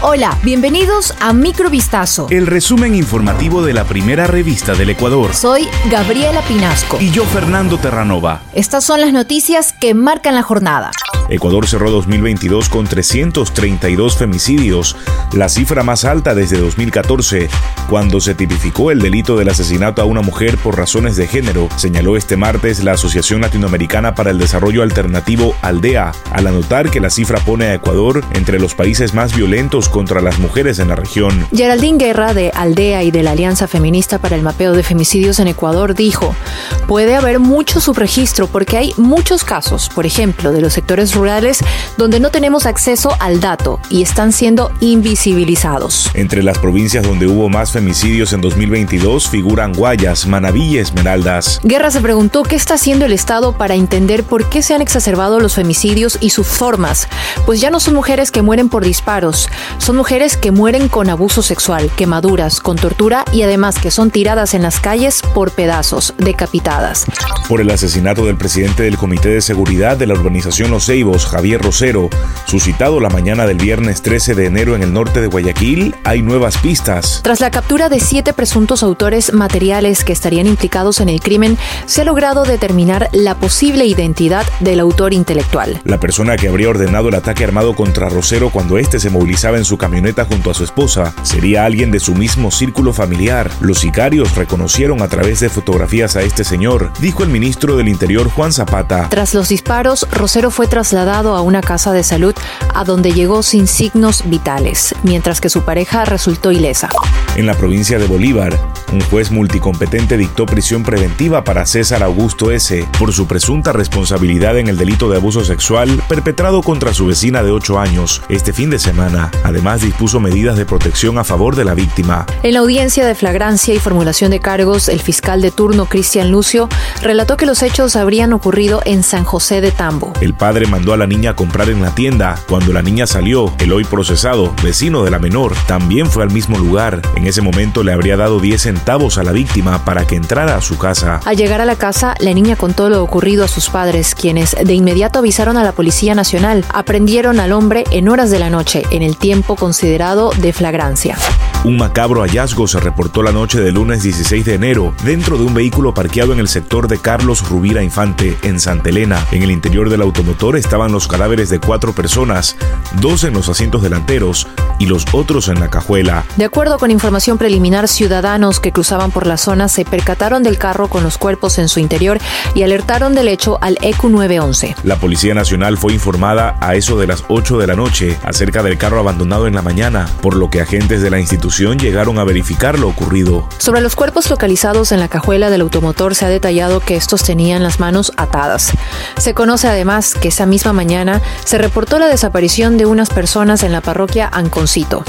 Hola, bienvenidos a Microvistazo. El resumen informativo de la primera revista del Ecuador. Soy Gabriela Pinasco. Y yo, Fernando Terranova. Estas son las noticias que marcan la jornada. Ecuador cerró 2022 con 332 femicidios, la cifra más alta desde 2014, cuando se tipificó el delito del asesinato a una mujer por razones de género, señaló este martes la Asociación Latinoamericana para el Desarrollo Alternativo Aldea, al anotar que la cifra pone a Ecuador entre los países más violentos contra las mujeres en la región. Geraldine Guerra de Aldea y de la Alianza Feminista para el Mapeo de Femicidios en Ecuador dijo, puede haber mucho subregistro porque hay muchos casos, por ejemplo, de los sectores rurales donde no tenemos acceso al dato y están siendo invisibilizados. Entre las provincias donde hubo más femicidios en 2022 figuran Guayas, Manaví y Esmeraldas. Guerra se preguntó qué está haciendo el Estado para entender por qué se han exacerbado los femicidios y sus formas, pues ya no son mujeres que mueren por disparos, son mujeres que mueren con abuso sexual, quemaduras, con tortura y además que son tiradas en las calles por pedazos, decapitadas. Por el asesinato del presidente del Comité de Seguridad de la urbanización Los Ceibos, Javier Rosero, suscitado la mañana del viernes 13 de enero en el norte de Guayaquil, hay nuevas pistas. Tras la captura de siete presuntos autores materiales que estarían implicados en el crimen, se ha logrado determinar la posible identidad del autor intelectual. La persona que habría ordenado el ataque armado contra Rosero cuando éste se movilizaba en su camioneta junto a su esposa sería alguien de su mismo círculo familiar. Los sicarios reconocieron a través de fotografías a este señor, dijo el ministro del Interior Juan Zapata. Tras los disparos, Rosero fue trasladado a una casa de salud a donde llegó sin signos vitales, mientras que su pareja resultó ilesa. En la provincia de Bolívar, un juez multicompetente dictó prisión preventiva para César Augusto S. por su presunta responsabilidad en el delito de abuso sexual perpetrado contra su vecina de 8 años este fin de semana. Además, dispuso medidas de protección a favor de la víctima. En la audiencia de flagrancia y formulación de cargos, el fiscal de turno Cristian Lucio relató que los hechos habrían ocurrido en San José de Tambo. El padre mandó a la niña a comprar en la tienda. Cuando la niña salió, el hoy procesado, vecino de la menor, también fue al mismo lugar. En ese momento le habría dado 10 centavos a la víctima para que entrara a su casa. Al llegar a la casa, la niña contó lo ocurrido a sus padres, quienes de inmediato avisaron a la Policía Nacional. Aprendieron al hombre en horas de la noche, en el tiempo considerado de flagrancia. Un macabro hallazgo se reportó la noche del lunes 16 de enero dentro de un vehículo parqueado en el sector de Carlos Rubira Infante, en Santa Elena. En el interior del automotor estaban los cadáveres de cuatro personas, dos en los asientos delanteros y los otros en la cajuela. De acuerdo con información preliminar, ciudadanos que cruzaban por la zona se percataron del carro con los cuerpos en su interior y alertaron del hecho al EQ 911. La Policía Nacional fue informada a eso de las 8 de la noche acerca del carro abandonado en la mañana, por lo que agentes de la institución llegaron a verificar lo ocurrido. Sobre los cuerpos localizados en la cajuela del automotor se ha detallado que estos tenían las manos atadas. Se conoce además que esa misma mañana se reportó la desaparición de unas personas en la parroquia Anconcito.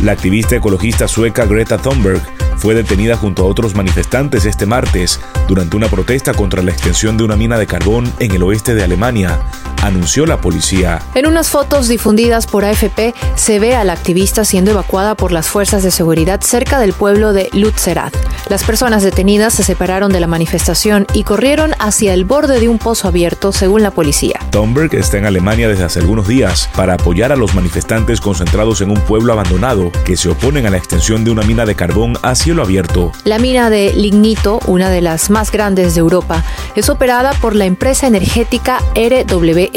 La activista ecologista sueca Greta Thunberg fue detenida junto a otros manifestantes este martes durante una protesta contra la extensión de una mina de carbón en el oeste de Alemania, anunció la policía. En unas fotos difundidas por AFP se ve a la activista siendo evacuada por las fuerzas de seguridad cerca del pueblo de Lutzerat. Las personas detenidas se separaron de la manifestación y corrieron hacia el borde de un pozo abierto, según la policía. Thunberg está en Alemania desde hace algunos días para apoyar a los manifestantes concentrados en un pueblo abandonado que se oponen a la extensión de una mina de carbón a cielo abierto. La mina de lignito, una de las más grandes de Europa, es operada por la empresa energética RWE.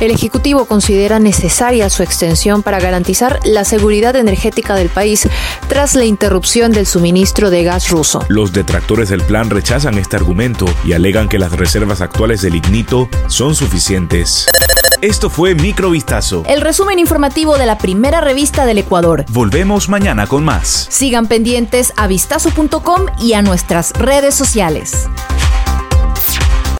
El Ejecutivo considera necesaria su extensión para garantizar la seguridad energética del país tras la interrupción del suministro de gas ruso. Los detractores del plan rechazan este argumento y alegan que las reservas actuales de lignito son suficientes. Esto fue Microvistazo. El resumen informativo de la primera revista del Ecuador. Volvemos mañana con más. Sigan pendientes a vistazo.com y a nuestras redes sociales.